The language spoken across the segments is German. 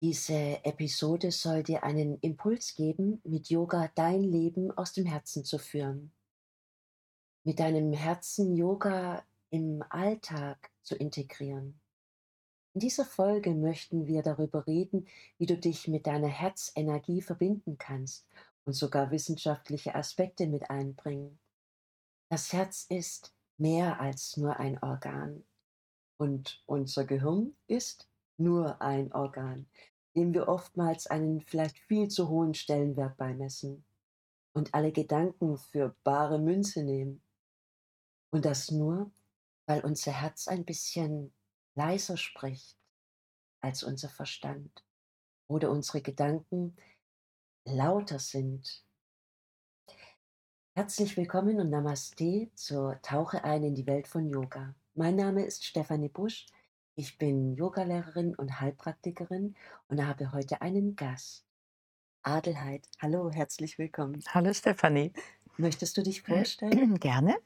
Diese Episode soll dir einen Impuls geben, mit Yoga dein Leben aus dem Herzen zu führen. Mit deinem Herzen Yoga im Alltag zu integrieren. In dieser Folge möchten wir darüber reden, wie du dich mit deiner Herzenergie verbinden kannst und sogar wissenschaftliche Aspekte mit einbringen. Das Herz ist mehr als nur ein Organ und unser Gehirn ist nur ein Organ, dem wir oftmals einen vielleicht viel zu hohen Stellenwert beimessen und alle Gedanken für bare Münze nehmen. Und das nur, weil unser Herz ein bisschen leiser spricht als unser Verstand oder unsere Gedanken lauter sind. Herzlich willkommen und Namaste zur Tauche ein in die Welt von Yoga. Mein Name ist Stefanie Busch. Ich bin Yogalehrerin und Heilpraktikerin und habe heute einen Gast. Adelheid. Hallo, herzlich willkommen. Hallo Stefanie. Möchtest du dich vorstellen? Gerne.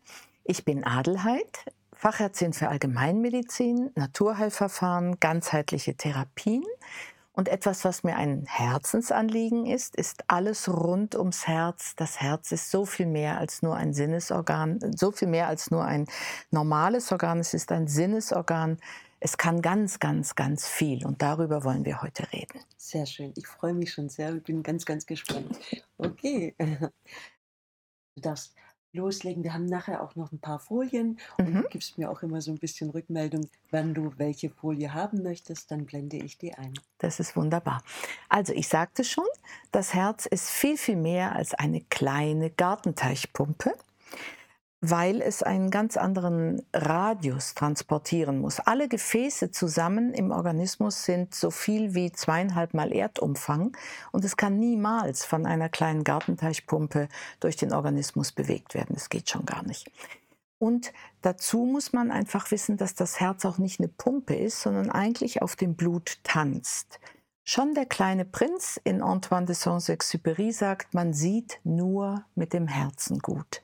Ich bin Adelheid, Fachärztin für Allgemeinmedizin, Naturheilverfahren, ganzheitliche Therapien und etwas, was mir ein Herzensanliegen ist, ist alles rund ums Herz. Das Herz ist so viel mehr als nur ein Sinnesorgan, so viel mehr als nur ein normales Organ. Es ist ein Sinnesorgan. Es kann ganz, ganz, ganz viel und darüber wollen wir heute reden. Sehr schön. Ich freue mich schon sehr. Ich bin ganz, ganz gespannt. Okay. Du darfst loslegen. Wir haben nachher auch noch ein paar Folien und mhm. du gibst mir auch immer so ein bisschen Rückmeldung, wenn du welche Folie haben möchtest, dann blende ich die ein. Das ist wunderbar. Also ich sagte schon, das Herz ist viel, viel mehr als eine kleine Gartenteichpumpe weil es einen ganz anderen Radius transportieren muss. Alle Gefäße zusammen im Organismus sind so viel wie zweieinhalb Mal Erdumfang und es kann niemals von einer kleinen Gartenteichpumpe durch den Organismus bewegt werden. Das geht schon gar nicht. Und dazu muss man einfach wissen, dass das Herz auch nicht eine Pumpe ist, sondern eigentlich auf dem Blut tanzt. Schon der kleine Prinz in Antoine de Saint-Exupéry sagt, man sieht nur mit dem Herzen gut.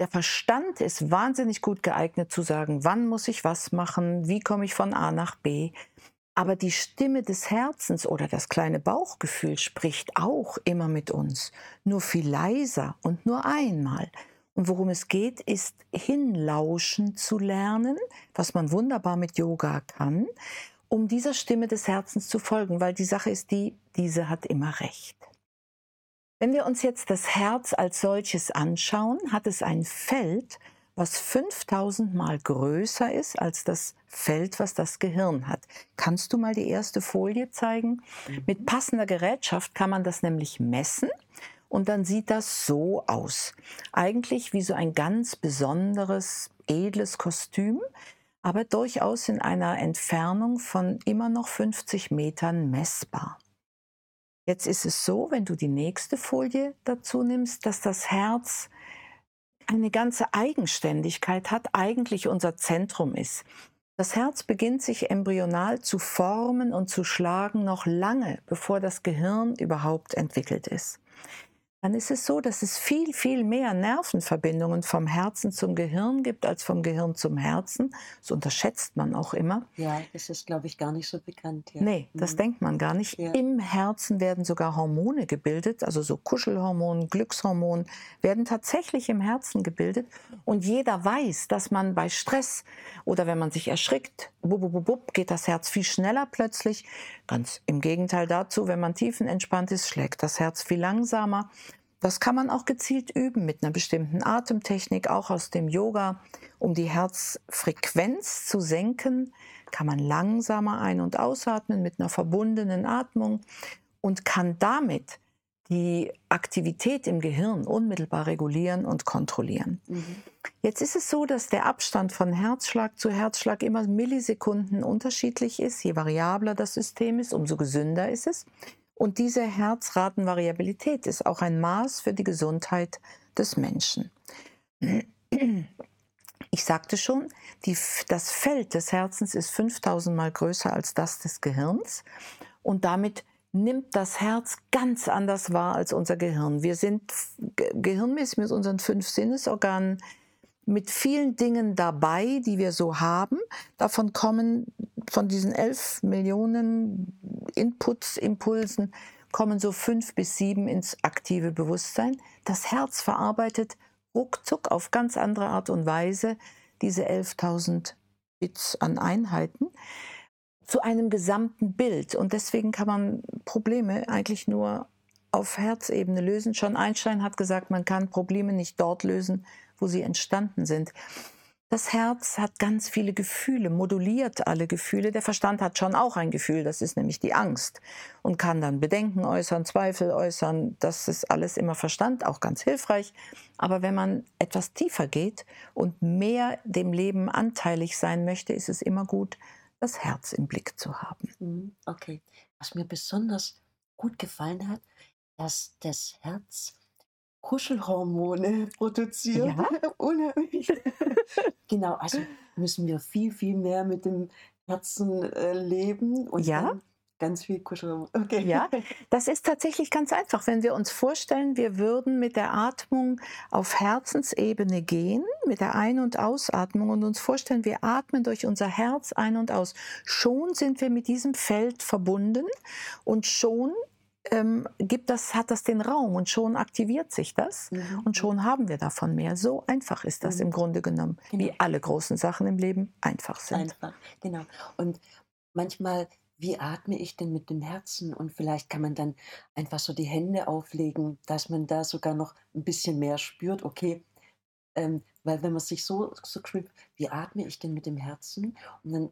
Der Verstand ist wahnsinnig gut geeignet zu sagen, wann muss ich was machen, wie komme ich von A nach B. Aber die Stimme des Herzens oder das kleine Bauchgefühl spricht auch immer mit uns, nur viel leiser und nur einmal. Und worum es geht, ist hinlauschen zu lernen, was man wunderbar mit Yoga kann, um dieser Stimme des Herzens zu folgen, weil die Sache ist die, diese hat immer recht. Wenn wir uns jetzt das Herz als solches anschauen, hat es ein Feld, was 5000 Mal größer ist als das Feld, was das Gehirn hat. Kannst du mal die erste Folie zeigen? Mhm. Mit passender Gerätschaft kann man das nämlich messen und dann sieht das so aus. Eigentlich wie so ein ganz besonderes, edles Kostüm, aber durchaus in einer Entfernung von immer noch 50 Metern messbar. Jetzt ist es so, wenn du die nächste Folie dazu nimmst, dass das Herz eine ganze Eigenständigkeit hat, eigentlich unser Zentrum ist. Das Herz beginnt sich embryonal zu formen und zu schlagen noch lange, bevor das Gehirn überhaupt entwickelt ist dann ist es so, dass es viel, viel mehr Nervenverbindungen vom Herzen zum Gehirn gibt als vom Gehirn zum Herzen. Das unterschätzt man auch immer. Ja, das ist, glaube ich, gar nicht so bekannt. Ja. Nee, das mhm. denkt man gar nicht. Ja. Im Herzen werden sogar Hormone gebildet, also so Kuschelhormone, Glückshormone werden tatsächlich im Herzen gebildet. Und jeder weiß, dass man bei Stress oder wenn man sich erschrickt, bub, bub, bub, geht das Herz viel schneller plötzlich. Ganz im Gegenteil dazu, wenn man tiefenentspannt ist, schlägt das Herz viel langsamer. Das kann man auch gezielt üben mit einer bestimmten Atemtechnik, auch aus dem Yoga. Um die Herzfrequenz zu senken, kann man langsamer ein- und ausatmen mit einer verbundenen Atmung und kann damit die Aktivität im Gehirn unmittelbar regulieren und kontrollieren. Mhm. Jetzt ist es so, dass der Abstand von Herzschlag zu Herzschlag immer Millisekunden unterschiedlich ist. Je variabler das System ist, umso gesünder ist es. Und diese Herzratenvariabilität ist auch ein Maß für die Gesundheit des Menschen. Ich sagte schon, die, das Feld des Herzens ist 5000 Mal größer als das des Gehirns und damit nimmt das Herz ganz anders wahr als unser Gehirn. Wir sind gehirnmäßig mit unseren fünf Sinnesorganen mit vielen Dingen dabei, die wir so haben. Davon kommen von diesen elf Millionen Inputs, Impulsen kommen so fünf bis sieben ins aktive Bewusstsein. Das Herz verarbeitet ruckzuck auf ganz andere Art und Weise diese 11.000 Bits an Einheiten zu einem gesamten Bild. Und deswegen kann man Probleme eigentlich nur auf Herzebene lösen. Schon Einstein hat gesagt, man kann Probleme nicht dort lösen, wo sie entstanden sind. Das Herz hat ganz viele Gefühle, moduliert alle Gefühle. Der Verstand hat schon auch ein Gefühl, das ist nämlich die Angst und kann dann Bedenken äußern, Zweifel äußern. Das ist alles immer Verstand, auch ganz hilfreich. Aber wenn man etwas tiefer geht und mehr dem Leben anteilig sein möchte, ist es immer gut, das Herz im Blick zu haben. Mhm, okay. Was mir besonders gut gefallen hat, dass das Herz Kuschelhormone produziert. Ja? Unheimlich. Genau, also müssen wir viel, viel mehr mit dem Herzen äh, leben und Ja? ganz viel Kuschelhormone. Okay. Ja, das ist tatsächlich ganz einfach. Wenn wir uns vorstellen, wir würden mit der Atmung auf Herzensebene gehen, mit der Ein- und Ausatmung und uns vorstellen, wir atmen durch unser Herz ein und aus. Schon sind wir mit diesem Feld verbunden und schon ähm, gibt das, hat das den Raum und schon aktiviert sich das Mhm, und schon haben wir davon mehr. So einfach ist das Mhm. im Grunde genommen, Genau. wie alle großen Sachen im Leben einfach sind. Einfach, genau. Und manchmal, wie atme ich denn mit dem Herzen? Und vielleicht kann man dann einfach so die Hände auflegen, dass man da sogar noch ein bisschen mehr spürt. Okay, ähm, weil wenn man sich so, so spürt, wie atme ich denn mit dem Herzen? Und dann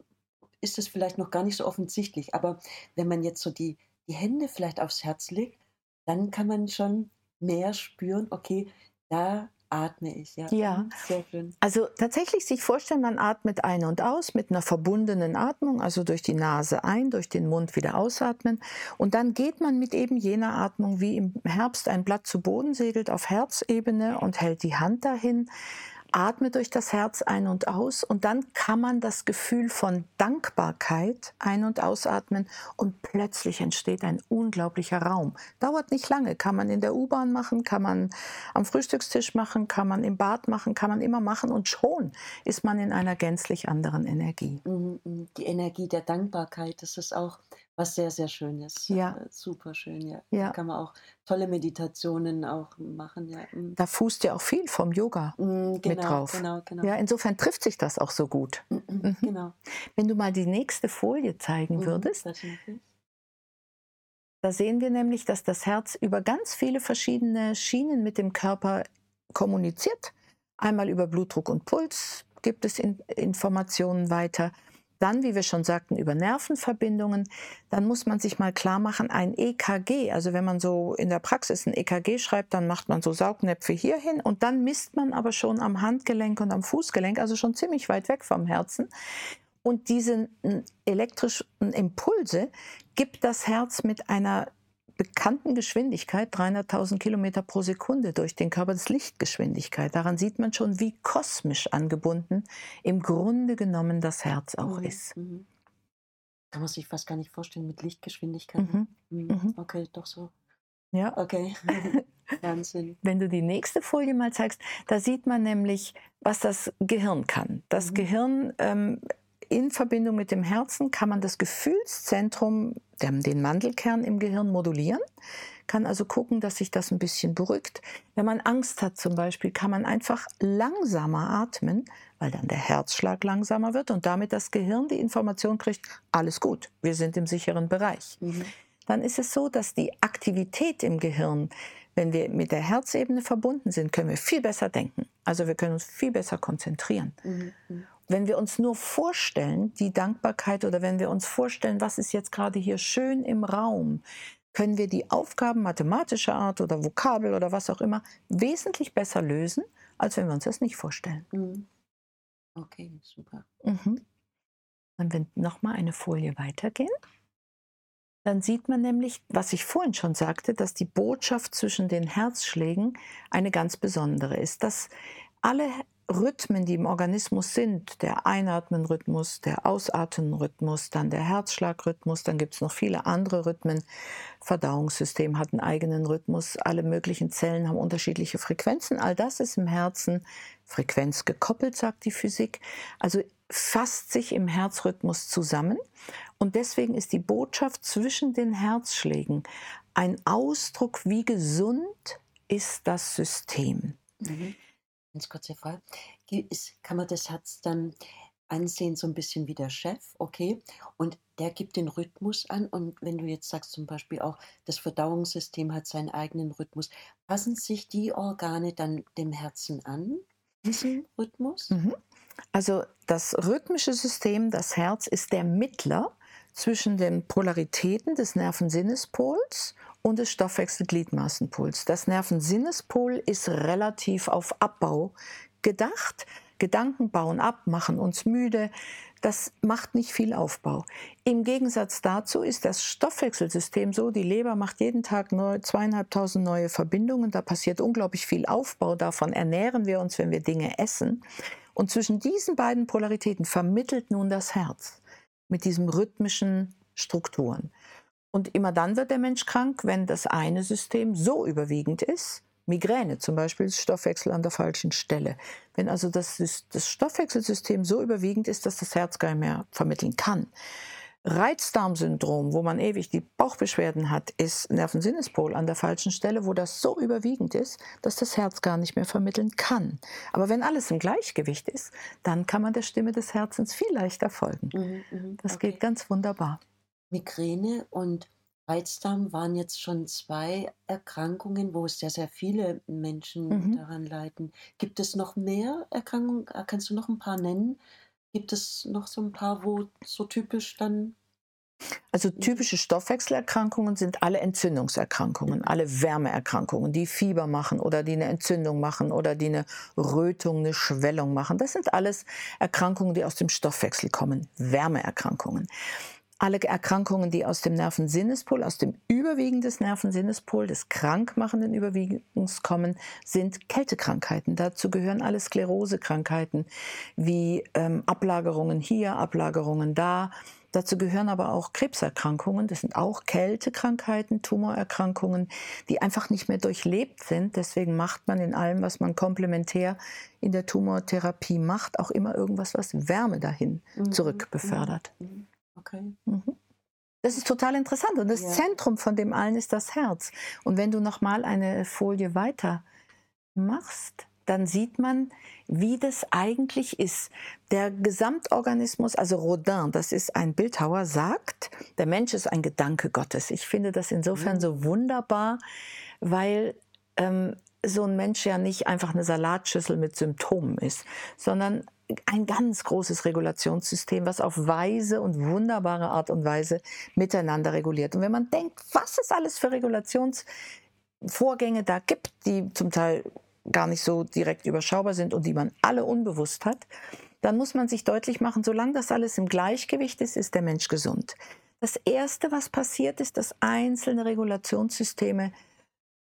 ist es vielleicht noch gar nicht so offensichtlich. Aber wenn man jetzt so die, die Hände vielleicht aufs Herz legt, dann kann man schon mehr spüren, okay, da atme ich. Ja, Ja. Mhm, sehr schön. Also tatsächlich sich vorstellen, man atmet ein und aus mit einer verbundenen Atmung, also durch die Nase ein, durch den Mund wieder ausatmen. Und dann geht man mit eben jener Atmung, wie im Herbst ein Blatt zu Boden segelt, auf Herzebene und hält die Hand dahin, atmet durch das Herz ein und aus. Und dann kann man das Gefühl von Dankbarkeit ein- und ausatmen und plötzlich entsteht ein unglaublicher Raum. Dauert nicht lange, kann man in der U-Bahn machen, kann man am Frühstückstisch machen, kann man im Bad machen, kann man immer machen und schon ist man in einer gänzlich anderen Energie. Mhm, mhm. Die Energie der Dankbarkeit, das ist auch was sehr, sehr Schönes. Ja. Äh, super schön, ja. Da Ja, kann man auch tolle Meditationen auch machen, ja. Mhm. da fußt ja auch viel vom Yoga Mhm, mit Genau, drauf. genau, genau. Ja, insofern trifft sich das auch so gut. Mhm, Mhm. Genau. Wenn du mal die nächste Folie zeigen Mhm, würdest. Da sehen wir nämlich, dass das Herz über ganz viele verschiedene Schienen mit dem Körper kommuniziert. Einmal über Blutdruck und Puls gibt es in Informationen weiter. Dann, wie wir schon sagten, über Nervenverbindungen. Dann muss man sich mal klar machen, ein EKG, also wenn man so in der Praxis ein EKG schreibt, dann macht man so Saugnäpfe hierhin und dann misst man aber schon am Handgelenk und am Fußgelenk, also schon ziemlich weit weg vom Herzen. Und diese elektrischen Impulse gibt das Herz mit einer bekannten Geschwindigkeit, 300.000 Kilometer pro Sekunde durch den Körper, das Lichtgeschwindigkeit. Daran sieht man schon, wie kosmisch angebunden im Grunde genommen das Herz auch Mhm, ist. mhm. Kann man sich fast gar nicht vorstellen mit Lichtgeschwindigkeit. Mhm. Mhm. Mhm. Okay, doch so. Ja. Okay. Wahnsinn. Wenn du die nächste Folie mal zeigst, da sieht man nämlich, was das Gehirn kann. Das Mhm. Gehirn ähm, in Verbindung mit dem Herzen kann man das Gefühlszentrum, den Mandelkern im Gehirn modulieren, kann also gucken, dass sich das ein bisschen beruhigt. Wenn man Angst hat zum Beispiel, kann man einfach langsamer atmen, weil dann der Herzschlag langsamer wird und damit das Gehirn die Information kriegt, alles gut, wir sind im sicheren Bereich Mhm. dann ist es so, dass die Aktivität im Gehirn, wenn wir mit der Herzebene verbunden sind, können wir viel besser denken. Also wir können uns viel besser konzentrieren. Mhm. Wenn wir uns nur vorstellen, die Dankbarkeit oder wenn wir uns vorstellen, was ist jetzt gerade hier schön im Raum, können wir die Aufgaben mathematischer Art oder Vokabel oder was auch immer wesentlich besser lösen, als wenn wir uns das nicht vorstellen. Mhm. Okay, super. Mhm. Wenn nochmal eine Folie weitergehen, dann sieht man nämlich, was ich vorhin schon sagte, dass die Botschaft zwischen den Herzschlägen eine ganz besondere ist. Dass alle Rhythmen, die im Organismus sind, der Einatmenrhythmus, der Ausatmenrhythmus, dann der Herzschlagrhythmus, dann gibt es noch viele andere Rhythmen. Verdauungssystem hat einen eigenen Rhythmus, alle möglichen Zellen haben unterschiedliche Frequenzen. All das ist im Herzen frequenzgekoppelt, sagt die Physik. Also fasst sich im Herzrhythmus zusammen und deswegen ist die Botschaft zwischen den Herzschlägen ein Ausdruck, wie gesund ist das System. Mhm. Ganz kurze Frage. Ist, kann man das Herz dann ansehen, so ein bisschen wie der Chef, okay? Und der gibt den Rhythmus an. Und wenn du jetzt sagst, zum Beispiel auch, das Verdauungssystem hat seinen eigenen Rhythmus, passen sich die Organe dann dem Herzen an, diesen Rhythmus? Mhm. Also das rhythmische System, das Herz, ist der Mittler zwischen den Polaritäten des Nervensinnespols und des Stoffwechselgliedmaßenpols. Das Nervensinnespol ist relativ auf Abbau gedacht. Gedanken bauen ab, machen uns müde. Das macht nicht viel Aufbau. Im Gegensatz dazu ist das Stoffwechselsystem so, die Leber macht jeden Tag neu, zweieinhalbtausend neue Verbindungen. Da passiert unglaublich viel Aufbau. Davon ernähren wir uns, wenn wir Dinge essen. Und zwischen diesen beiden Polaritäten vermittelt nun das Herz mit diesen rhythmischen Strukturen. Und immer dann wird der Mensch krank, wenn das eine System so überwiegend ist, Migräne zum Beispiel, Stoffwechsel an der falschen Stelle. Wenn also das, das Stoffwechselsystem so überwiegend ist, dass das Herz gar nicht mehr vermitteln kann. Reizdarmsyndrom, wo man ewig die Bauchbeschwerden hat, ist Nervensinnespol an der falschen Stelle, wo das so überwiegend ist, dass das Herz gar nicht mehr vermitteln kann. Aber wenn alles im Gleichgewicht ist, dann kann man der Stimme des Herzens viel leichter folgen. Mhm, mh, das okay. geht ganz wunderbar. Migräne und Reizdarm waren jetzt schon zwei Erkrankungen, wo sehr, sehr viele Menschen mhm. daran leiden. Gibt es noch mehr Erkrankungen? Kannst du noch ein paar nennen? Gibt es noch so ein paar, wo so typisch dann also typische Stoffwechselerkrankungen sind alle Entzündungserkrankungen, alle Wärmeerkrankungen, die Fieber machen oder die eine Entzündung machen oder die eine Rötung, eine Schwellung machen. Das sind alles Erkrankungen, die aus dem Stoffwechsel kommen, Wärmeerkrankungen alle Erkrankungen, die aus dem Nervensinnespol, aus dem Überwiegen des Nervensinnespol, des krankmachenden Überwiegens kommen, sind Kältekrankheiten. Dazu gehören alle Sklerosekrankheiten wie ähm, Ablagerungen hier, Ablagerungen da. Dazu gehören aber auch Krebserkrankungen. Das sind auch Kältekrankheiten, Tumorerkrankungen, die einfach nicht mehr durchlebt sind. Deswegen macht man in allem, was man komplementär in der Tumortherapie macht, auch immer irgendwas, was Wärme dahin mhm. zurückbefördert. Mhm. Okay. Mhm. Das ist total interessant. Und das ja. Zentrum von dem allen ist das Herz. Und wenn du nochmal eine Folie weiter machst, dann sieht man, wie das eigentlich ist. Der Gesamtorganismus, also Rodin, das ist ein Bildhauer, sagt, der Mensch ist ein Gedanke Gottes. Ich finde das insofern mhm. so wunderbar, weil ähm, so ein Mensch ja nicht einfach eine Salatschüssel mit Symptomen ist, sondern ein ganz großes Regulationssystem, was auf weise und wunderbare Art und Weise miteinander reguliert. Und wenn man denkt, was es alles für Regulationsvorgänge da gibt, die zum Teil gar nicht so direkt überschaubar sind und die man alle unbewusst hat, dann muss man sich deutlich machen, solange das alles im Gleichgewicht ist, ist der Mensch gesund. Das Erste, was passiert, ist, dass einzelne Regulationssysteme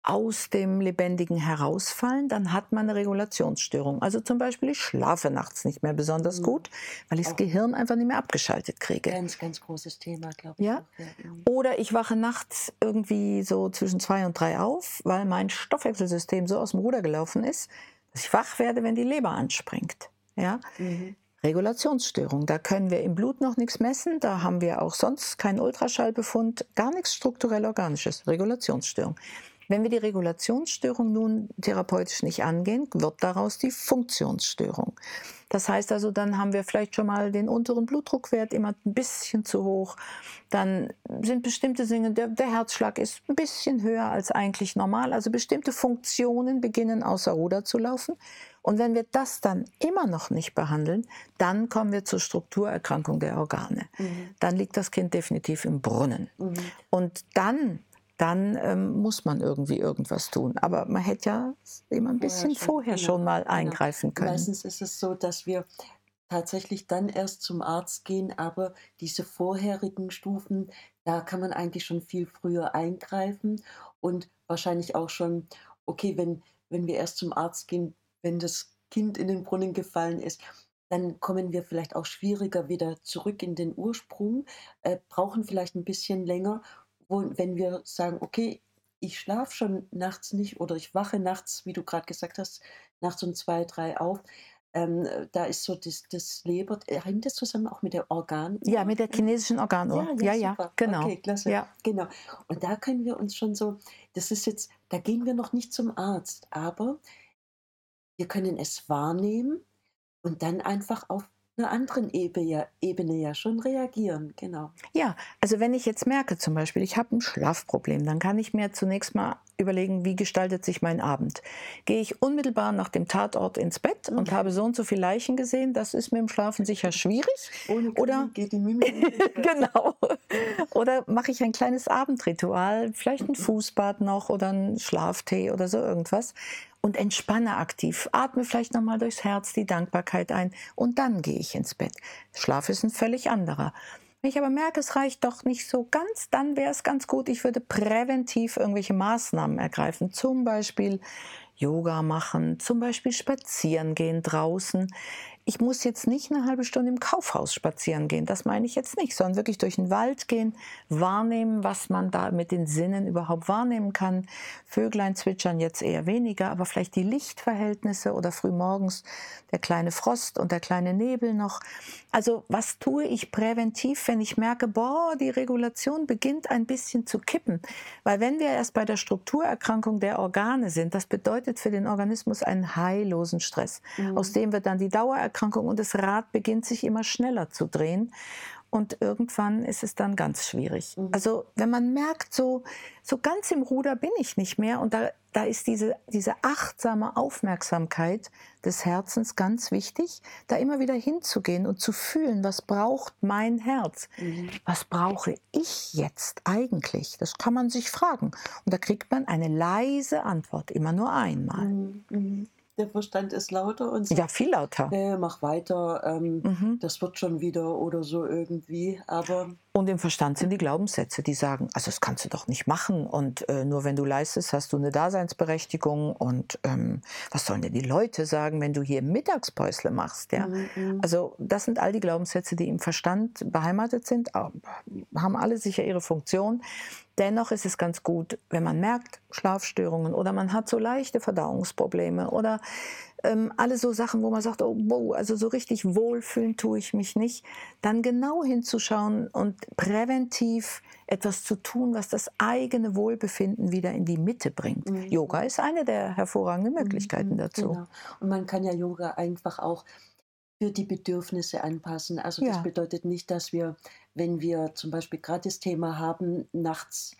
aus dem Lebendigen herausfallen, dann hat man eine Regulationsstörung. Also zum Beispiel, ich schlafe nachts nicht mehr besonders mhm. gut, weil ich das Gehirn einfach nicht mehr abgeschaltet kriege. Ganz, ganz großes Thema, glaube ich. Ja? Mhm. Oder ich wache nachts irgendwie so zwischen zwei und drei auf, weil mein Stoffwechselsystem so aus dem Ruder gelaufen ist, dass ich wach werde, wenn die Leber anspringt. Ja? Mhm. Regulationsstörung. Da können wir im Blut noch nichts messen, da haben wir auch sonst keinen Ultraschallbefund, gar nichts strukturell organisches. Regulationsstörung. Wenn wir die Regulationsstörung nun therapeutisch nicht angehen, wird daraus die Funktionsstörung. Das heißt also, dann haben wir vielleicht schon mal den unteren Blutdruckwert immer ein bisschen zu hoch. Dann sind bestimmte Dinge, der, der Herzschlag ist ein bisschen höher als eigentlich normal. Also bestimmte Funktionen beginnen außer Ruder zu laufen. Und wenn wir das dann immer noch nicht behandeln, dann kommen wir zur Strukturerkrankung der Organe. Mhm. Dann liegt das Kind definitiv im Brunnen. Mhm. Und dann dann ähm, muss man irgendwie irgendwas tun. Aber man hätte ja immer ein bisschen vorher schon, vorher genau, schon mal genau. eingreifen können. Meistens ist es so, dass wir tatsächlich dann erst zum Arzt gehen, aber diese vorherigen Stufen, da kann man eigentlich schon viel früher eingreifen und wahrscheinlich auch schon, okay, wenn, wenn wir erst zum Arzt gehen, wenn das Kind in den Brunnen gefallen ist, dann kommen wir vielleicht auch schwieriger wieder zurück in den Ursprung, äh, brauchen vielleicht ein bisschen länger wo, wenn wir sagen, okay, ich schlafe schon nachts nicht oder ich wache nachts, wie du gerade gesagt hast, nachts um zwei, drei auf, ähm, da ist so das, das Leber, äh, hängt das zusammen auch mit der Organuhr? Ja, mit der chinesischen Organuhr. Ja, ja, Ja, ja, genau. Okay, klasse. Ja. Genau. Und da können wir uns schon so, das ist jetzt, da gehen wir noch nicht zum Arzt, aber wir können es wahrnehmen und dann einfach auf einer anderen Ebene ja, Ebene ja schon reagieren. Genau. Ja, also wenn ich jetzt merke zum Beispiel, ich habe ein Schlafproblem, dann kann ich mir zunächst mal überlegen, wie gestaltet sich mein Abend. Gehe ich unmittelbar nach dem Tatort ins Bett und Mhm. habe so und so viele Leichen gesehen, das ist mit dem Schlafen sicher schwierig. Ohne Oder- Krimi geht die Mimik genau. Oder mache ich ein kleines Abendritual, vielleicht ein Fußbad noch oder einen Schlaftee oder so irgendwas und entspanne aktiv. Atme vielleicht nochmal durchs Herz die Dankbarkeit ein und dann gehe ich ins Bett. Schlaf ist ein völlig anderer. Wenn ich aber merke, es reicht doch nicht so ganz, dann wäre es ganz gut, ich würde präventiv irgendwelche Maßnahmen ergreifen. Zum Beispiel Yoga machen, zum Beispiel spazieren gehen draußen. Ich muss jetzt nicht eine halbe Stunde im Kaufhaus spazieren gehen, das meine ich jetzt nicht, sondern wirklich durch den Wald gehen, wahrnehmen, was man da mit den Sinnen überhaupt wahrnehmen kann. Vöglein zwitschern jetzt eher weniger, aber vielleicht die Lichtverhältnisse oder frühmorgens der kleine Frost und der kleine Nebel noch. Also was tue ich präventiv, wenn ich merke, boah, die Regulation beginnt ein bisschen zu kippen? Weil wenn wir erst bei der Strukturerkrankung der Organe sind, das bedeutet für den Organismus einen heillosen Stress. Mhm. Aus dem wird dann die Dauererkrankung und das Rad beginnt sich immer schneller zu drehen. Und irgendwann ist es dann ganz schwierig. Mhm. Also wenn man merkt, so, so ganz im Ruder bin ich nicht mehr und da, da ist diese, diese achtsame Aufmerksamkeit des Herzens ganz wichtig, da immer wieder hinzugehen und zu fühlen, was braucht mein Herz? Mhm. Was brauche ich jetzt eigentlich? Das kann man sich fragen. Und da kriegt man eine leise Antwort, immer nur einmal. Mhm. Der Verstand ist lauter und sagt, Ja, viel lauter. äh, mach weiter, ähm, Mhm. das wird schon wieder oder so irgendwie. Aber Und im Verstand sind die Glaubenssätze, die sagen, also das kannst du doch nicht machen und äh, nur wenn du leistest, hast du eine Daseinsberechtigung und ähm, was sollen denn die Leute sagen, wenn du hier Mittagspäusle machst, ja? Mhm, mhm. Also das sind all die Glaubenssätze, die im Verstand beheimatet sind, haben alle sicher ihre Funktion. Dennoch ist es ganz gut, wenn man merkt, Schlafstörungen oder man hat so leichte Verdauungsprobleme oder ähm, alle so Sachen, wo man sagt, oh, wow, also so richtig wohlfühlen tue ich mich nicht, dann genau hinzuschauen und präventiv etwas zu tun, was das eigene Wohlbefinden wieder in die Mitte bringt. Mhm. Yoga ist eine der hervorragenden Möglichkeiten Mhm, dazu. Genau. Und man kann ja Yoga einfach auch für die Bedürfnisse anpassen. Also das Ja. bedeutet nicht, dass wir, wenn wir zum Beispiel gerade das Thema haben, nachts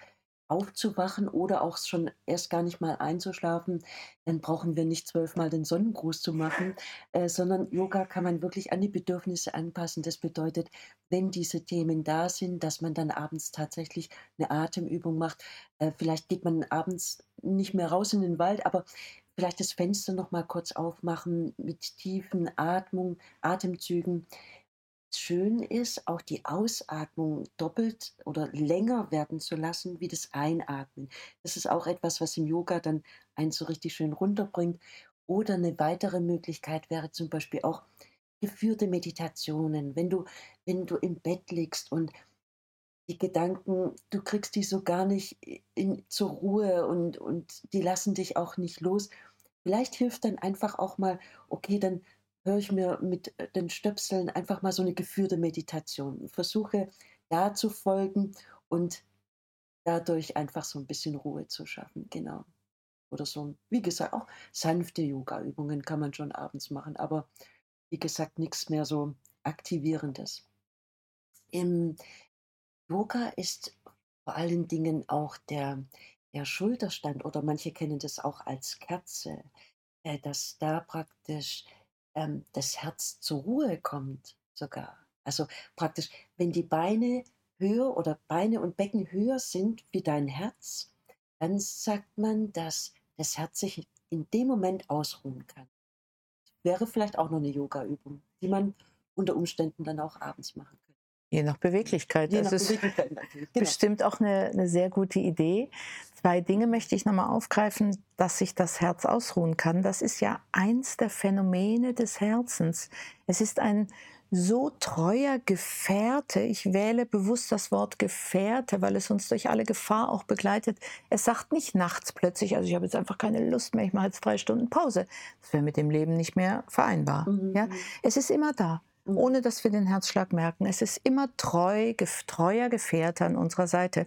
aufzuwachen oder auch schon erst gar nicht mal einzuschlafen, dann brauchen wir nicht zwölfmal den Sonnengruß zu machen, äh, sondern Yoga kann man wirklich an die Bedürfnisse anpassen. Das bedeutet, wenn diese Themen da sind, dass man dann abends tatsächlich eine Atemübung macht. Äh, vielleicht geht man abends nicht mehr raus in den Wald, aber vielleicht das Fenster noch mal kurz aufmachen mit tiefen Atmung, Atemzügen. Schön ist, auch die Ausatmung doppelt oder länger werden zu lassen wie das Einatmen. Das ist auch etwas, was im Yoga dann einen so richtig schön runterbringt. Oder eine weitere Möglichkeit wäre zum Beispiel auch geführte Meditationen. Wenn du, wenn du im Bett liegst und die Gedanken, du kriegst die so gar nicht in, zur Ruhe und, und die lassen dich auch nicht los. Vielleicht hilft dann einfach auch mal, okay, dann höre ich mir mit äh, den Stöpseln einfach mal so eine geführte Meditation. Versuche da zu folgen und dadurch einfach so ein bisschen Ruhe zu schaffen. Genau. Oder so, wie gesagt, auch sanfte Yoga-Übungen kann man schon abends machen, aber wie gesagt, nichts mehr so Aktivierendes. Im Yoga ist vor allen Dingen auch der, der Schulterstand oder manche kennen das auch als Kerze, äh, dass da praktisch ähm, das Herz zur Ruhe kommt sogar. Also praktisch, wenn die Beine höher oder Beine und Becken höher sind wie dein Herz, dann sagt man, dass das Herz sich in dem Moment ausruhen kann. Wäre vielleicht auch noch eine Yoga-Übung, die man unter Umständen dann auch abends machen könnte. Je nach Beweglichkeit. Je Das nach ist Beweglichkeit. Genau. bestimmt auch eine, eine sehr gute Idee. Zwei Dinge möchte ich nochmal aufgreifen, dass sich das Herz ausruhen kann. Das ist ja eins der Phänomene des Herzens. Es ist ein so treuer Gefährte. Ich wähle bewusst das Wort Gefährte, weil es uns durch alle Gefahr auch begleitet. Es sagt nicht nachts plötzlich, also ich habe jetzt einfach keine Lust mehr, ich mache jetzt drei Stunden Pause. Das wäre mit dem Leben nicht mehr vereinbar. Mhm. Ja? Es ist immer da. Ohne dass wir den Herzschlag merken. Es ist immer treu, treuer Gefährte an unserer Seite.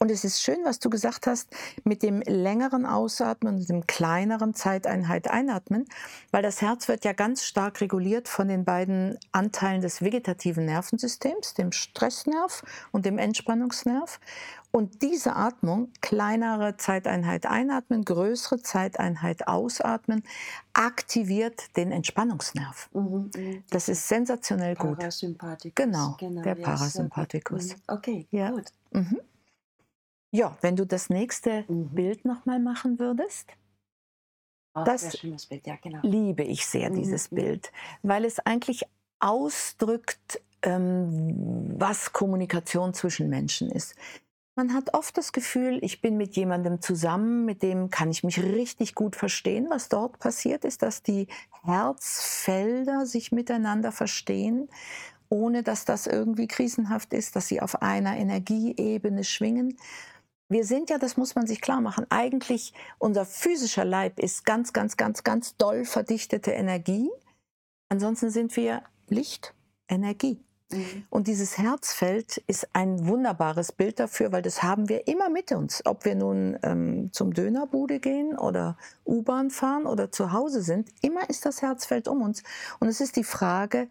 Und es ist schön, was du gesagt hast, mit dem längeren Ausatmen und dem kleineren Zeiteinheit einatmen, weil das Herz wird ja ganz stark reguliert von den beiden Anteilen des vegetativen Nervensystems, dem Stressnerv und dem Entspannungsnerv. Und diese Atmung, kleinere Zeiteinheit einatmen, größere Zeiteinheit ausatmen, aktiviert den Entspannungsnerv. Mhm. Mhm. Das ist sensationell gut. Parasympathikus. Genau, der ja. Parasympathikus. Mhm. Okay, Ja. gut. Mhm. Ja, wenn du das nächste Mhm. Bild nochmal machen würdest. Auch Das- Bild, ja, genau. liebe ich sehr, Mhm, dieses mhm. Bild, weil es eigentlich ausdrückt, ähm, was Kommunikation zwischen Menschen ist. Man hat oft das Gefühl, ich bin mit jemandem zusammen, mit dem kann ich mich richtig gut verstehen. Was dort passiert ist, dass die Herzfelder sich miteinander verstehen, ohne dass das irgendwie krisenhaft ist, dass sie auf einer Energieebene schwingen. Wir sind ja, das muss man sich klar machen, eigentlich unser physischer Leib ist ganz, ganz, ganz, ganz doll verdichtete Energie. Ansonsten sind wir Licht, Energie. Mhm. Und dieses Herzfeld ist ein wunderbares Bild dafür, weil das haben wir immer mit uns. Ob wir nun ähm, zum Dönerbude gehen oder U-Bahn fahren oder zu Hause sind, immer ist das Herzfeld um uns. Und es ist die Frage,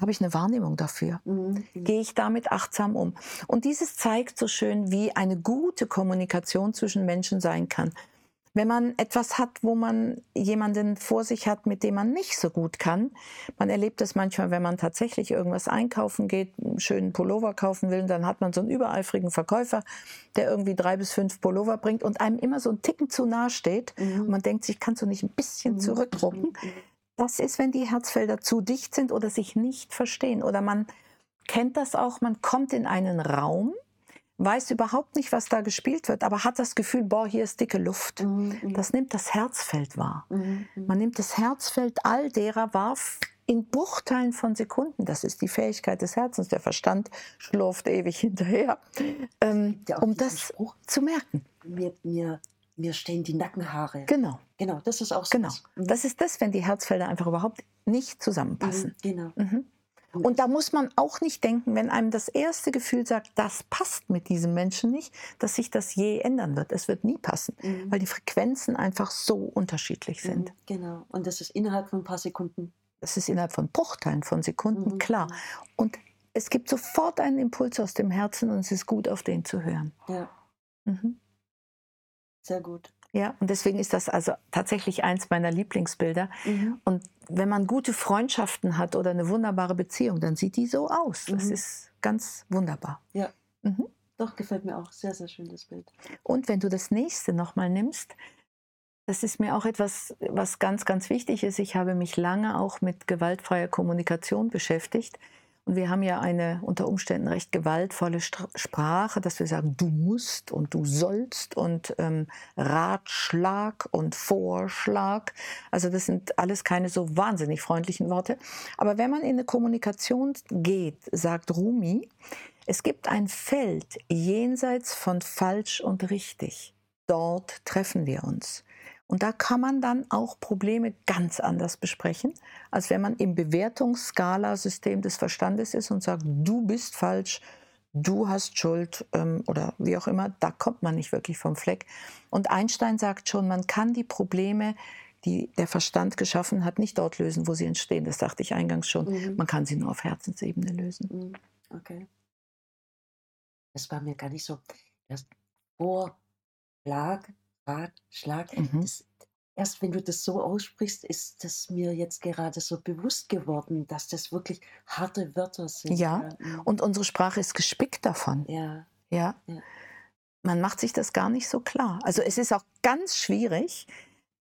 habe ich eine Wahrnehmung dafür? Mhm. Mhm. Gehe ich damit achtsam um? Und dieses zeigt so schön, wie eine gute Kommunikation zwischen Menschen sein kann. Wenn man etwas hat, wo man jemanden vor sich hat, mit dem man nicht so gut kann, man erlebt das manchmal, wenn man tatsächlich irgendwas einkaufen geht, einen schönen Pullover kaufen will, dann hat man so einen übereifrigen Verkäufer, der irgendwie drei bis fünf Pullover bringt und einem immer so einen Ticken zu nahe steht. Mhm. Und man denkt sich, kannst du nicht ein bisschen Mhm. zurückrucken? Mhm. Das ist, wenn die Herzfelder zu dicht sind oder sich nicht verstehen. Oder man kennt das auch, man kommt in einen Raum, weiß überhaupt nicht, was da gespielt wird, aber hat das Gefühl, boah, hier ist dicke Luft. Mhm. Mhm. Das nimmt das Herzfeld wahr. Mhm. Mhm. Man nimmt das Herzfeld all derer wahr in Bruchteilen von Sekunden. Das ist die Fähigkeit des Herzens. Der Verstand schlurft ewig hinterher, ähm, Ja, um das Spruch, zu merken. mir, mir, mir stehen die Nackenhaare. Genau, Genau, das ist auch so. genau. was. Mhm. Das ist das, wenn die Herzfelder einfach überhaupt nicht zusammenpassen. Genau. Mhm. Und da muss man auch nicht denken, wenn einem das erste Gefühl sagt, das passt mit diesem Menschen nicht, dass sich das je ändern wird. Es wird nie passen, Mhm. weil die Frequenzen einfach so unterschiedlich sind. Mhm. Genau. Und das ist innerhalb von ein paar Sekunden. Das ist innerhalb von Bruchteilen von Sekunden Mhm. klar. Und es gibt sofort einen Impuls aus dem Herzen und es ist gut, auf den zu hören. Ja, Mhm. sehr gut. Ja, und deswegen ist das also tatsächlich eins meiner Lieblingsbilder. Mhm. Und wenn man gute Freundschaften hat oder eine wunderbare Beziehung, dann sieht die so aus. Das Mhm. ist ganz wunderbar. Ja. Mhm. Doch, gefällt mir auch. Sehr, sehr schön, das Bild. Und wenn du das nächste nochmal nimmst, das ist mir auch etwas, was ganz, ganz wichtig ist. Ich habe mich lange auch mit gewaltfreier Kommunikation beschäftigt. Und wir haben ja eine unter Umständen recht gewaltvolle Stra- Sprache, dass wir sagen, du musst und du sollst und ähm, Ratschlag und Vorschlag. Also das sind alles keine so wahnsinnig freundlichen Worte. Aber wenn man in eine Kommunikation geht, sagt Rumi, es gibt ein Feld jenseits von falsch und richtig. Dort treffen wir uns. Und da kann man dann auch Probleme ganz anders besprechen, als wenn man im Bewertungsskalasystem des Verstandes ist und sagt, du bist falsch, du hast Schuld ähm, oder wie auch immer. Da kommt man nicht wirklich vom Fleck. Und Einstein sagt schon, man kann die Probleme, die der Verstand geschaffen hat, nicht dort lösen, wo sie entstehen. Das sagte ich eingangs schon. Mhm. Man kann sie nur auf Herzensebene lösen. Mhm. Okay. Das war mir gar nicht so. Das Vorschlag, Ratschlag. Mhm. Das, erst wenn du das so aussprichst, ist das mir jetzt gerade so bewusst geworden, dass das wirklich harte Wörter sind. Ja, Mhm. Und unsere Sprache ist gespickt davon. ja. Ja. Ja. Man macht sich das gar nicht so klar. Also es ist auch ganz schwierig.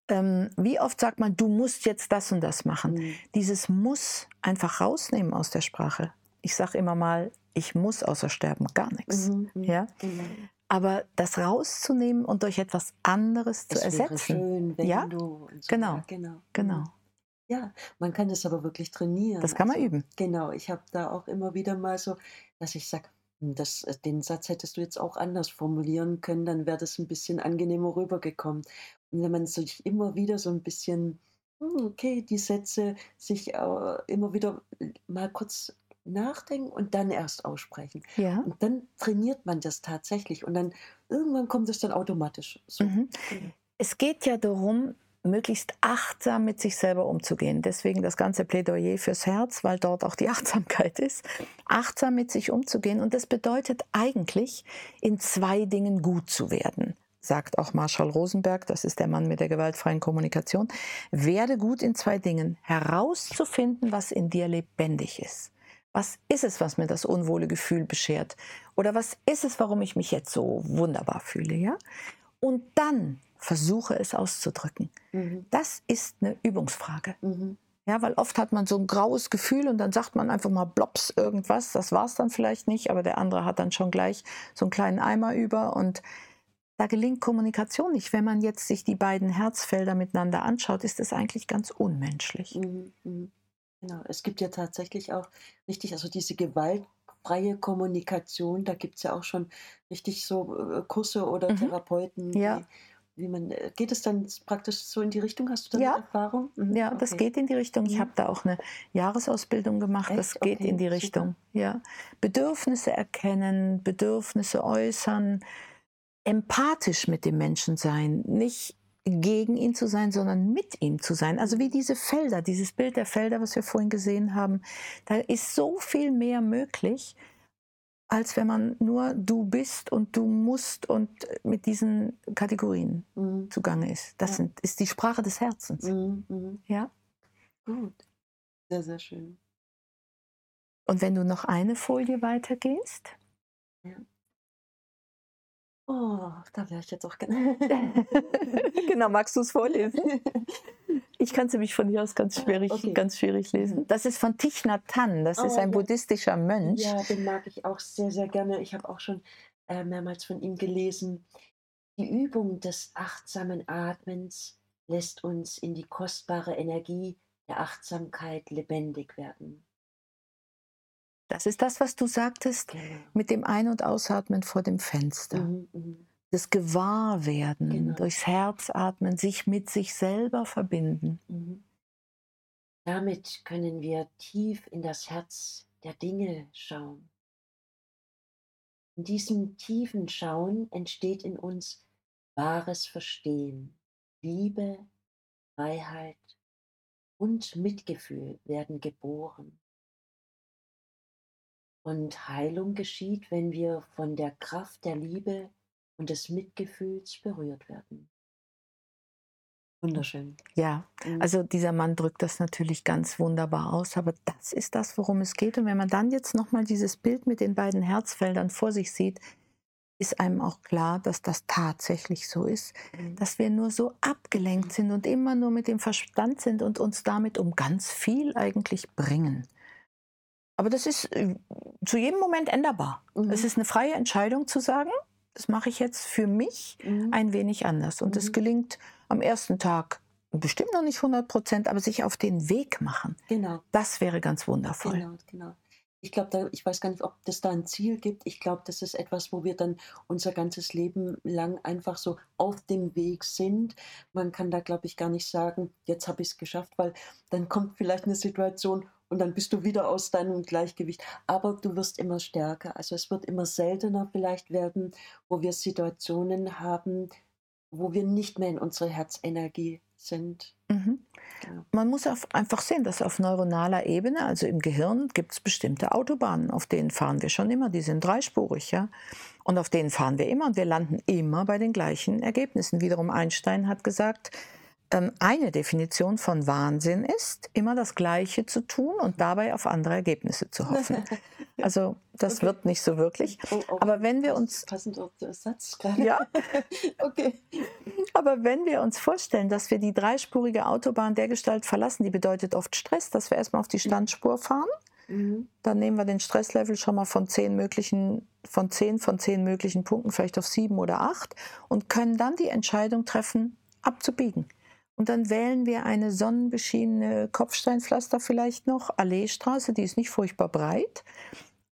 Ähm, wie oft sagt man, du musst jetzt das und das machen? Mhm. Dieses muss einfach rausnehmen aus der Sprache. Ich sage immer mal, ich muss außer Sterben gar nichts. Mhm. Mhm. Ja? Genau. Aber das rauszunehmen und durch etwas anderes zu Es wäre ersetzen. schön, wenn Ja, du. und so. genau, Ja, genau. Genau. Ja, man kann das aber wirklich trainieren. Das kann man Also, üben. genau, ich habe da auch immer wieder mal so, dass ich sage: „Hm, das äh, den Satz hättest du jetzt auch anders formulieren können, dann wäre das 'n bisschen angenehmer rübergekommen.“ Und wenn man sich immer wieder so 'n bisschen hm, okay, die Sätze sich, äh, immer wieder mal kurz nachdenken und dann erst aussprechen. Ja. Und dann trainiert man das tatsächlich und dann irgendwann kommt es dann automatisch so. Mhm. Genau. Es geht ja darum, möglichst achtsam mit sich selber umzugehen. Deswegen das ganze Plädoyer fürs Herz, weil dort auch die Achtsamkeit ist. Achtsam mit sich umzugehen. Und das bedeutet eigentlich, in zwei Dingen gut zu werden. Sagt auch Marshall Rosenberg, das ist der Mann mit der gewaltfreien Kommunikation. Werde gut in zwei Dingen. Herauszufinden, was in dir lebendig ist. Was ist es, was mir das unwohle Gefühl beschert? Oder was ist es, warum ich mich jetzt so wunderbar fühle? Ja? Und dann versuche es auszudrücken. Mhm. Das ist eine Übungsfrage. Mhm. Ja, weil oft hat man so ein graues Gefühl und dann sagt man einfach mal blops irgendwas. Das war es dann vielleicht nicht, aber der andere hat dann schon gleich so einen kleinen Eimer über und da gelingt Kommunikation nicht. Wenn man jetzt sich die beiden Herzfelder miteinander anschaut, ist es eigentlich ganz unmenschlich. Mhm, mhm. Genau. Es gibt ja tatsächlich auch richtig also diese gewaltfreie Kommunikation, da gibt's ja auch schon richtig so, äh, Kurse oder Mhm. Therapeuten, Ja. die wie man äh, geht es dann praktisch so in die Richtung? Hast du damit Ja. Erfahrung? Mhm, Ja, das okay. geht in die Richtung. Ich Mhm. habe da auch eine Jahresausbildung gemacht. Das Echt? geht in Okay, die super. Richtung. Ja. Bedürfnisse erkennen, Bedürfnisse äußern, empathisch mit dem Menschen sein, nicht gegen ihn zu sein, sondern mit ihm zu sein. Also wie diese Felder, dieses Bild der Felder, was wir vorhin gesehen haben, da ist so viel mehr möglich, als wenn man nur du bist und du musst und mit diesen Kategorien Mhm. zugange ist. Das Ja. sind, ist die Sprache des Herzens. Mhm, mhm. Ja. Gut. Sehr, sehr schön. Und wenn du noch eine Folie weitergehst, Ja. Oh, da wäre ich jetzt auch gerne. genau, magst du es vorlesen? Ich kann es nämlich von hier aus ganz Ah, schwierig, okay. ganz schwierig lesen. Mhm. Das ist von Thich Nhat Hanh. Das ist Oh, ein ja. buddhistischer Mönch. Ja, den mag ich auch sehr, sehr gerne. Ich habe auch schon, äh, mehrmals von ihm gelesen. Die Übung des achtsamen Atmens lässt uns in die kostbare Energie der Achtsamkeit lebendig werden. Das ist das, was du sagtest Genau. mit dem Ein- und Ausatmen vor dem Fenster. Mhm, mhm. Das Gewahrwerden, Genau. durchs Herz atmen, sich mit sich selber verbinden. Mhm. Damit können wir tief in das Herz der Dinge schauen. In diesem tiefen Schauen entsteht in uns wahres Verstehen. Liebe, Freiheit und Mitgefühl werden geboren. Und Heilung geschieht, wenn wir von der Kraft der Liebe und des Mitgefühls berührt werden. Wunderschön. Ja, Mhm. also dieser Mann drückt das natürlich ganz wunderbar aus, aber das ist das, worum es geht. Und wenn man dann jetzt nochmal dieses Bild mit den beiden Herzfeldern vor sich sieht, ist einem auch klar, dass das tatsächlich so ist, Mhm. dass wir nur so abgelenkt sind und immer nur mit dem Verstand sind und uns damit um ganz viel eigentlich bringen. Aber das ist äh, zu jedem Moment änderbar. Mhm. Es ist eine freie Entscheidung zu sagen, das mache ich jetzt für mich Mhm. ein wenig anders. Und es Mhm. gelingt am ersten Tag bestimmt noch nicht 100 Prozent, aber sich auf den Weg machen, Genau. das wäre ganz wundervoll. Genau, genau. Ich glaube, ich weiß gar nicht, ob das da ein Ziel gibt. Ich glaube, das ist etwas, wo wir dann unser ganzes Leben lang einfach so auf dem Weg sind. Man kann da, glaube ich, gar nicht sagen: „Jetzt habe ich's geschafft“, weil dann kommt vielleicht eine Situation und dann bist du wieder aus deinem Gleichgewicht. Aber du wirst immer stärker. Also, es wird immer seltener vielleicht werden, wo wir Situationen haben, wo wir nicht mehr in unserer Herzenergie sind. Mhm. Genau. Man muss einfach sehen, dass auf neuronaler Ebene, also im Gehirn, gibt es bestimmte Autobahnen, auf denen fahren wir schon immer, die sind dreispurig, ja. Und auf denen fahren wir immer und wir landen immer bei den gleichen Ergebnissen. Wiederum Einstein hat gesagt, eine Definition von Wahnsinn ist, immer das Gleiche zu tun und dabei auf andere Ergebnisse zu hoffen. Also das Okay. wird nicht so wirklich. Oh, oh, Aber wenn wir uns Passend auf den Satz gerade. Ja. okay. Aber wenn wir uns vorstellen, dass wir die dreispurige Autobahn der Gestalt verlassen, die bedeutet oft Stress, dass wir erstmal auf die Standspur fahren. Mhm. Dann nehmen wir den Stresslevel schon mal von zehn möglichen, von zehn von zehn möglichen Punkten vielleicht auf sieben oder acht und können dann die Entscheidung treffen, abzubiegen Und dann wählen wir eine sonnenbeschienene Kopfsteinpflaster vielleicht noch, Alleestraße, die ist nicht furchtbar breit,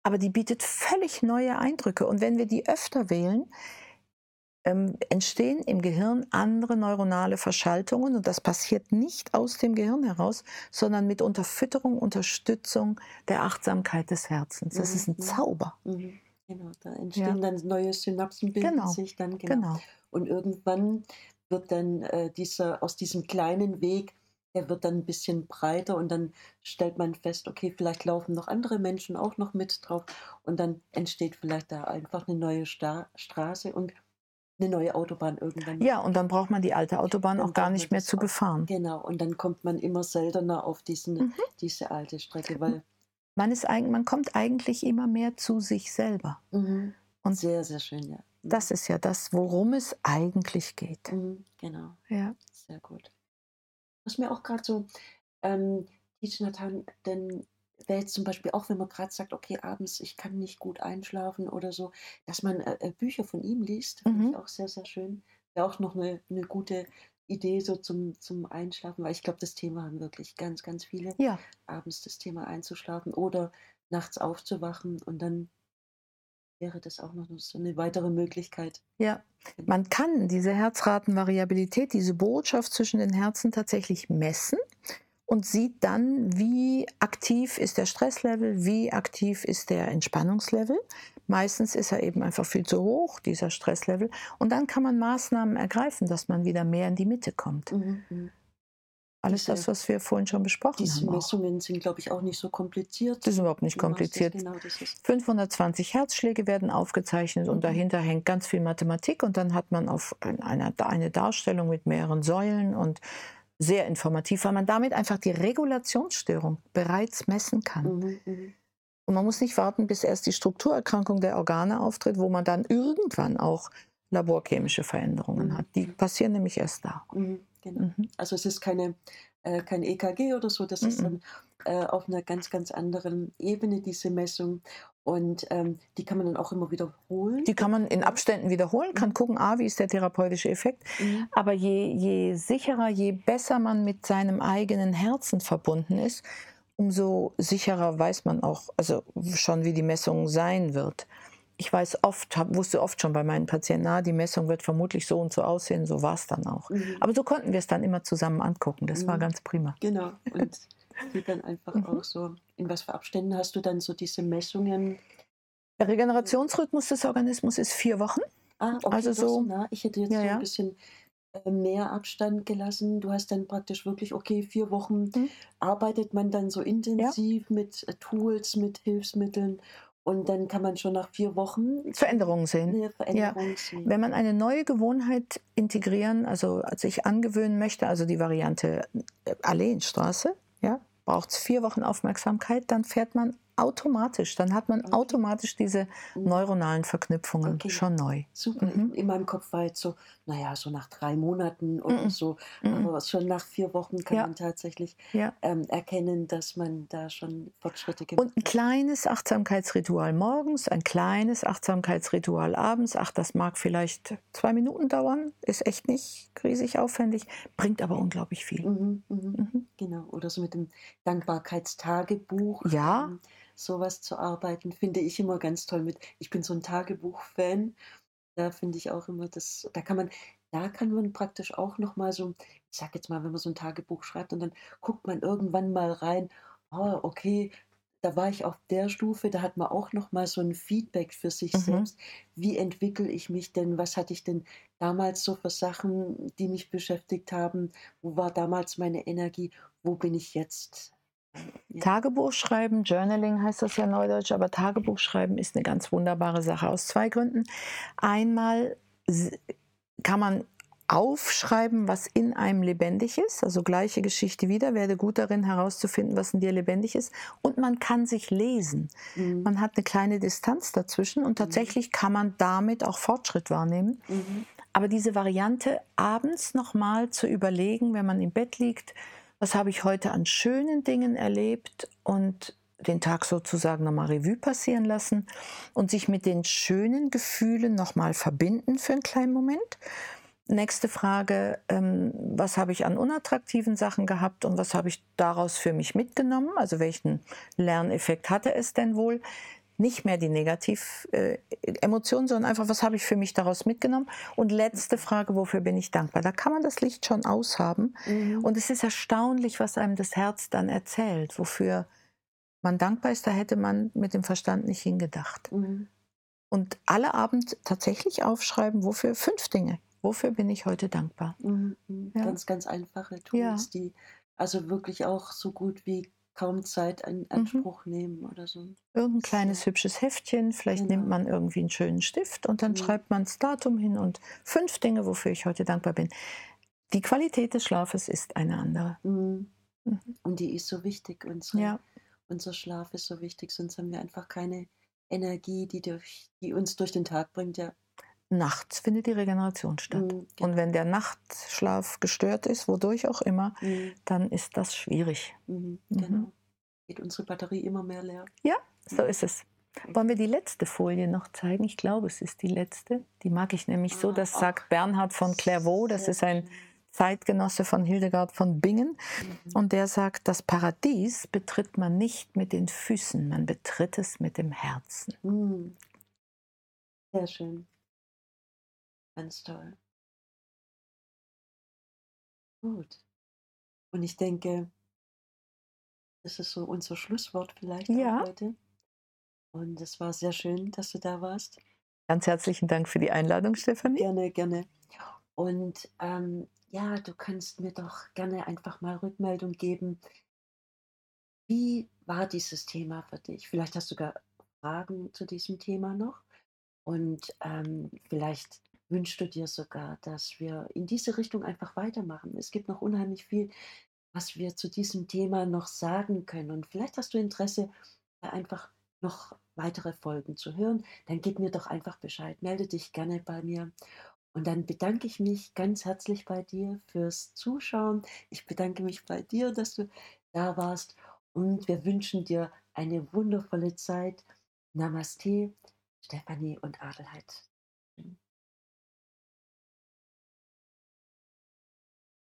aber die bietet völlig neue Eindrücke. Und wenn wir die öfter wählen, ähm, entstehen im Gehirn andere neuronale Verschaltungen und das passiert nicht aus dem Gehirn heraus, sondern mit Unterfütterung, Unterstützung der Achtsamkeit des Herzens. Das ist ein Mhm. Zauber. Mhm. Genau, da Ja, entstehen dann neue Synapsen, bilden genau, sich dann, genau. genau. Und irgendwann wird dann äh, dieser, aus diesem kleinen Weg, der wird dann ein bisschen breiter und dann stellt man fest, okay, vielleicht laufen noch andere Menschen auch noch mit drauf und dann entsteht vielleicht da einfach eine neue Sta Straße und eine neue Autobahn irgendwann. Ja, und dann braucht man die alte Autobahn auch gar nicht mehr zu befahren. Genau, und dann kommt man immer seltener auf diesen, Mhm. diese alte Strecke, weil Man, ist, man kommt eigentlich immer mehr zu sich selber. mhm. Und sehr, sehr schön, ja. Mhm. das ist ja das, worum es eigentlich geht. Mhm. Genau. Ja. Sehr gut. Was mir auch gerade so, ähm, Nathan, denn wäre jetzt zum Beispiel auch, wenn man gerade sagt, okay, abends, ich kann nicht gut einschlafen oder so, dass man äh, äh, Bücher von ihm liest, finde Mhm. ich auch sehr, sehr schön. Wäre auch noch eine, eine gute Idee so zum, zum Einschlafen, weil ich glaube, das Thema haben wirklich ganz, ganz viele, ja, abends das Thema einzuschlafen oder nachts aufzuwachen und dann wäre das auch noch so eine weitere Möglichkeit. ja. Man kann diese Herzratenvariabilität, diese Botschaft zwischen den Herzen tatsächlich messen und sieht dann, wie aktiv ist der Stresslevel, wie aktiv ist der Entspannungslevel. Meistens ist er eben einfach viel zu hoch, dieser Stresslevel. Und dann kann man Maßnahmen ergreifen, dass man wieder mehr in die Mitte kommt. Mhm. Mhm. Alles Diese- das, was wir vorhin schon besprochen Diese haben. Auch. Messungen sind, glaube ich, auch nicht so kompliziert. Das ist überhaupt nicht kompliziert. Genau, das ist. 520 Herzschläge werden aufgezeichnet und Mhm. dahinter hängt ganz viel Mathematik und dann hat man auf ein- einer, eine Darstellung mit mehreren Säulen und sehr informativ, weil man damit einfach die Regulationsstörung bereits messen kann. Mhm, mhm. Und man muss nicht warten, bis erst die Strukturerkrankung der Organe auftritt, wo man dann irgendwann auch laborchemische Veränderungen Mhm. hat. Die passieren nämlich erst da. Mhm, genau. Mhm. Also es ist keine, äh, kein EKG oder so, das ist Mhm. dann äh, auf einer ganz, ganz anderen Ebene, diese Messung. Und ähm, die kann man dann auch immer wiederholen. Die kann man in Abständen wiederholen, kann Mhm. gucken, ah, wie ist der therapeutische Effekt. Mhm. Aber je, je sicherer, je besser man mit seinem eigenen Herzen verbunden ist, umso sicherer weiß man auch, also schon, wie die Messung sein wird. Ich weiß oft, hab, wusste oft schon bei meinen Patienten, na, die Messung wird vermutlich so und so aussehen, so war es dann auch. Mhm. Aber so konnten wir es dann immer zusammen angucken. Das war Mhm. ganz prima. Genau. Und die dann einfach Mhm. auch so, in was für Abständen hast du dann so diese Messungen? Der Regenerationsrhythmus des Organismus ist vier Wochen. Ah, okay, Also so nah. Ich hätte jetzt Ja, so ja. ein bisschen äh, mehr Abstand gelassen. Du hast dann praktisch wirklich, okay, vier Wochen Mhm. arbeitet man dann so intensiv mit äh, Tools, mit Hilfsmitteln und dann kann man schon nach vier Wochen Veränderungen sehen. Veränderung sehen. Wenn man eine neue Gewohnheit integrieren, also sich angewöhnen möchte, also die Variante äh, Alleenstraße, ja, braucht es vier Wochen Aufmerksamkeit, dann fährt man automatisch, dann hat man Okay. automatisch diese Mhm. neuronalen Verknüpfungen Okay. schon neu. Super. Mhm. In meinem Kopf war jetzt so, naja, so nach drei Monaten oder Mhm. so. Mhm. Aber schon nach vier Wochen kann Ja. man tatsächlich Ja. ähm, erkennen, dass man da schon Fortschritte gemacht Und ein kleines Achtsamkeitsritual morgens, ein kleines Achtsamkeitsritual abends. Ach, das mag vielleicht zwei Minuten dauern, ist echt nicht riesig aufwendig, bringt aber unglaublich viel. Mhm, mhm. Mhm. Genau. Oder so mit dem Dankbarkeitstagebuch. Ja. Sowas zu arbeiten, finde ich immer ganz toll mit. Ich bin so ein Tagebuch-Fan. Da finde ich auch immer das, da kann man, da kann man praktisch auch nochmal so, ich sag jetzt mal, wenn man so ein Tagebuch schreibt und dann guckt man irgendwann mal rein, oh, okay, da war ich auf der Stufe, da hat man auch nochmal so ein Feedback für sich Mhm. selbst. Wie entwickle ich mich denn? Was hatte ich denn damals so für Sachen, die mich beschäftigt haben? Wo war damals meine Energie? Wo bin ich jetzt? Ja. Tagebuch schreiben, Journaling heißt das ja neudeutsch, aber Tagebuch schreiben ist eine ganz wunderbare Sache aus zwei Gründen. Einmal kann man aufschreiben, was in einem lebendig ist, also gleiche Geschichte wieder, werde gut darin herauszufinden, was in dir lebendig ist. Und man kann sich lesen. Mhm. Man hat eine kleine Distanz dazwischen und tatsächlich kann man damit auch Fortschritt wahrnehmen. Mhm. Aber diese Variante, abends nochmal zu überlegen, wenn man im Bett liegt, was habe ich heute an schönen Dingen erlebt und den Tag sozusagen nochmal Revue passieren lassen und sich mit den schönen Gefühlen nochmal verbinden für einen kleinen Moment. Nächste Frage, ähm, was habe ich an unattraktiven Sachen gehabt und was habe ich daraus für mich mitgenommen? Also welchen Lerneffekt hatte es denn wohl? Nicht mehr die Negativ-Emotionen, äh, sondern einfach, was habe ich für mich daraus mitgenommen? Und letzte Frage, wofür bin ich dankbar? Da kann man das Licht schon aushaben. Mhm. Und es ist erstaunlich, was einem das Herz dann erzählt, wofür man dankbar ist. Da hätte man mit dem Verstand nicht hingedacht. Mhm. Und alle Abend tatsächlich aufschreiben, wofür fünf Dinge. Wofür bin ich heute dankbar? Mhm, mhm. Ja. Ganz, ganz einfache Tools, ja. die also wirklich auch so gut wie kaum Zeit in mhm. Anspruch mhm. nehmen oder so. Irgendein kleines hübsches Heftchen, vielleicht genau. nimmt man irgendwie einen schönen Stift und dann mhm. schreibt man das Datum hin und fünf Dinge, wofür ich heute dankbar bin. Die Qualität des Schlafes ist eine andere. Mhm. mhm. Und die ist so wichtig. Unsere, ja. Unser Schlaf ist so wichtig, sonst haben wir einfach keine Energie, die, durch, die uns durch den Tag bringt. Ja. Nachts findet die Regeneration statt. Mhm, genau. Und wenn der Nachtschlaf gestört ist, wodurch auch immer, mhm. dann ist das schwierig. Mhm, mhm. genau. Geht unsere Batterie immer mehr leer. Ja, so ist es. Wollen wir die letzte Folie noch zeigen? Ich glaube, es ist die letzte. Die mag ich nämlich ah, so. Das ach, sagt Bernhard von Clairvaux. Das ist ein Zeitgenosse von Hildegard von Bingen. Mhm. Und der sagt, das Paradies betritt man nicht mit den Füßen, man betritt es mit dem Herzen. Mhm. Sehr schön. Ganz toll. Gut. Und ich denke, das ist so unser Schlusswort vielleicht Ja. heute. Und es war sehr schön, dass du da warst. Ganz herzlichen Dank für die Einladung, Stefanie. Gerne, gerne. Und ähm, ja, du kannst mir doch gerne einfach mal Rückmeldung geben. Wie war dieses Thema für dich? Vielleicht hast du gar Fragen zu diesem Thema noch. Und ähm, vielleicht wünschst du dir sogar, dass wir in diese Richtung einfach weitermachen. Es gibt noch unheimlich viel, was wir zu diesem Thema noch sagen können. Und vielleicht hast du Interesse, einfach noch weitere Folgen zu hören. Dann gib mir doch einfach Bescheid. Melde dich gerne bei mir. Und dann bedanke ich mich ganz herzlich bei dir fürs Zuschauen. Ich bedanke mich bei dir, dass du da warst. Und wir wünschen dir eine wundervolle Zeit. Namaste, Stefanie und Adelheid.